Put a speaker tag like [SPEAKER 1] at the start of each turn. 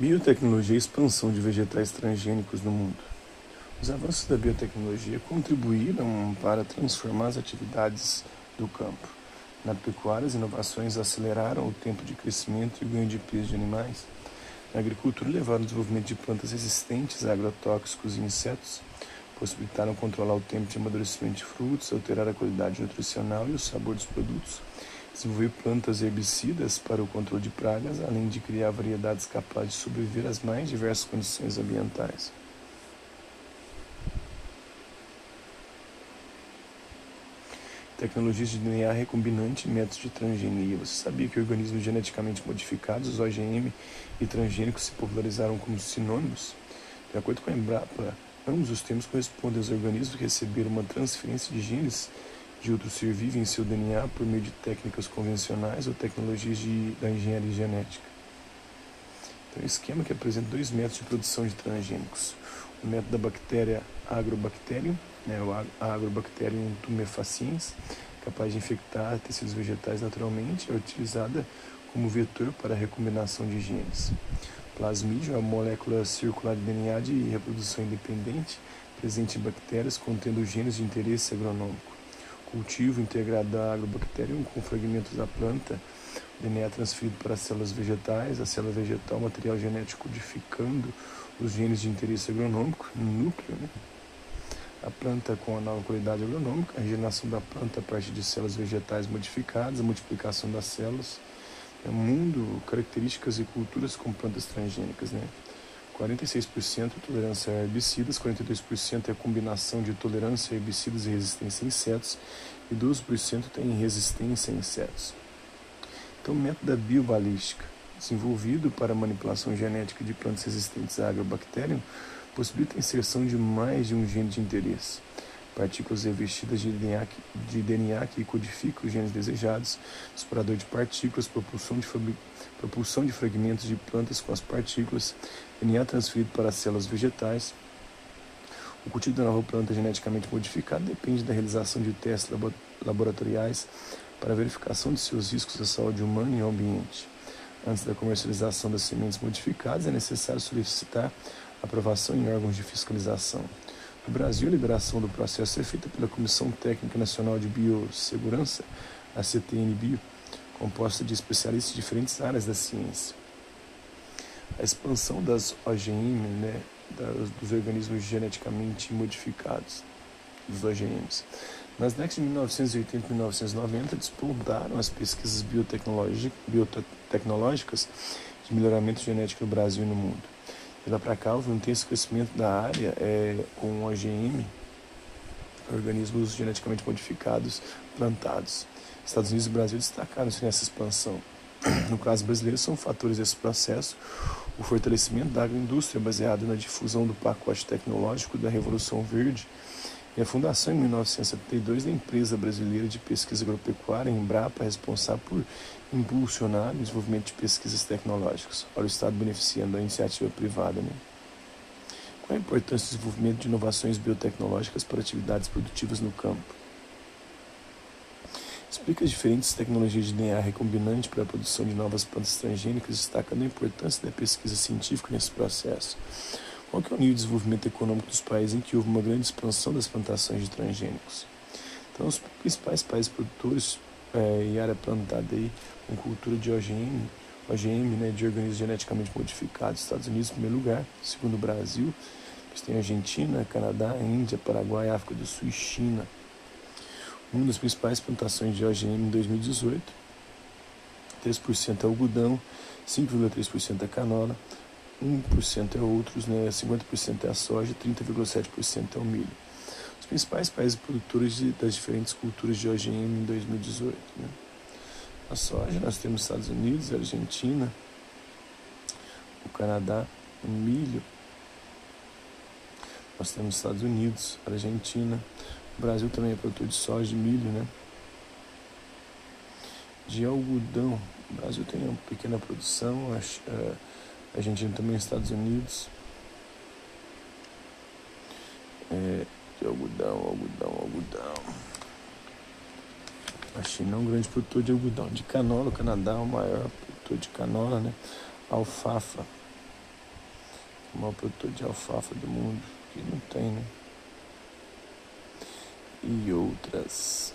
[SPEAKER 1] Biotecnologia e expansão de vegetais transgênicos no mundo. Os avanços da biotecnologia contribuíram para transformar as atividades do campo. Na pecuária, as inovações aceleraram o tempo de crescimento e o ganho de peso de animais. Na agricultura, levaram ao desenvolvimento de plantas resistentes a agrotóxicos e insetos, possibilitaram controlar o tempo de amadurecimento de frutos, alterar a qualidade nutricional e o sabor dos produtos, desenvolver plantas herbicidas para o controle de pragas, além de criar variedades capazes de sobreviver às mais diversas condições ambientais. Tecnologias de DNA recombinante e métodos de transgenia. Você sabia que organismos geneticamente modificados, os OGM e transgênicos, se popularizaram como sinônimos? De acordo com a Embrapa, ambos os termos correspondem aos organismos que receberam uma transferência de genes de outro ser vivo em seu DNA por meio de técnicas convencionais ou tecnologias de, da engenharia genética. Então, um esquema que apresenta dois métodos de produção de transgênicos. O método da bactéria Agrobacterium, né, o Agrobacterium tumefaciens, capaz de infectar tecidos vegetais naturalmente, é utilizada como vetor para a recombinação de genes. Plasmídio é uma molécula circular de DNA de reprodução independente presente em bactérias contendo genes de interesse agronômico cultivo integrado da agrobacterium com fragmentos da planta, DNA transferido para as células vegetais, a célula vegetal, material genético codificando os genes de interesse agronômico no núcleo, né? a planta com a nova qualidade agronômica, a regeneração da planta a partir de células vegetais modificadas, a multiplicação das células, é mundo, características e culturas com plantas transgênicas, né? 46% tolerância a herbicidas, 42% é combinação de tolerância a herbicidas e resistência a insetos e 12% tem resistência a insetos. Então, o método da biobalística, desenvolvido para manipulação genética de plantas resistentes a agrobacterium, possibilita a inserção de mais de um gene de interesse. Partículas revestidas de DNA, de DNA que codificam os genes desejados, disparador de partículas, propulsão de propulsão de fragmentos de plantas com as partículas, DNA transferido para as células vegetais. O cultivo da nova planta geneticamente modificada depende da realização de testes laboratoriais para verificação de seus riscos à saúde humana e ao ambiente. Antes da comercialização das sementes modificadas, é necessário solicitar aprovação em órgãos de fiscalização. No Brasil, a liberação do processo é feita pela Comissão Técnica Nacional de Biossegurança, a CTN-Bio, composta de especialistas de diferentes áreas da ciência. A expansão das OGM, né, dos organismos geneticamente modificados, dos OGMs. Nas décadas de 1980 e 1990, despontaram as pesquisas biotecnológicas de melhoramento genético no Brasil e no mundo. De lá para cá, houve um intenso crescimento da área é, com OGM, organismos geneticamente modificados plantados. Estados Unidos e Brasil destacaram-se nessa expansão. No caso brasileiro, são fatores desse processo o fortalecimento da agroindústria baseado na difusão do pacote tecnológico da Revolução Verde e a fundação em 1972 da empresa brasileira de pesquisa agropecuária, Embrapa, responsável por impulsionar o desenvolvimento de pesquisas tecnológicas. Olha o Estado beneficiando a iniciativa privada. Né? Qual a importância do desenvolvimento de inovações biotecnológicas para atividades produtivas no campo? Explica as diferentes tecnologias de DNA recombinante para a produção de novas plantas transgênicas, destacando a importância da pesquisa científica nesse processo. Qual é o nível de desenvolvimento econômico dos países em que houve uma grande expansão das plantações de transgênicos? Então, os principais países produtores é, em área plantada aí, com cultura de OGM, OGM né, de organismos geneticamente modificados, Estados Unidos em primeiro lugar, segundo o Brasil, depois tem Argentina, Canadá, Índia, Paraguai, África do Sul e China uma das principais plantações de OGM em 2018. 3% é algodão, 5,3% é canola, 1% é outros, né, 50% é a soja, 30,7% é o milho. Os principais países produtores de, das diferentes culturas de OGM em 2018. Né? A soja, nós temos Estados Unidos, Argentina, o Canadá, o milho, nós temos Estados Unidos, Argentina, o Brasil também é produtor de soja, de milho, né? De algodão. O Brasil tem uma pequena produção, a Argentina também, Estados Unidos. É, de algodão, algodão, algodão. A China é um grande produtor de algodão. De canola, o Canadá é o maior produtor de canola, né? Alfafa. o maior produtor de alfafa do mundo, que não tem, né? E outras.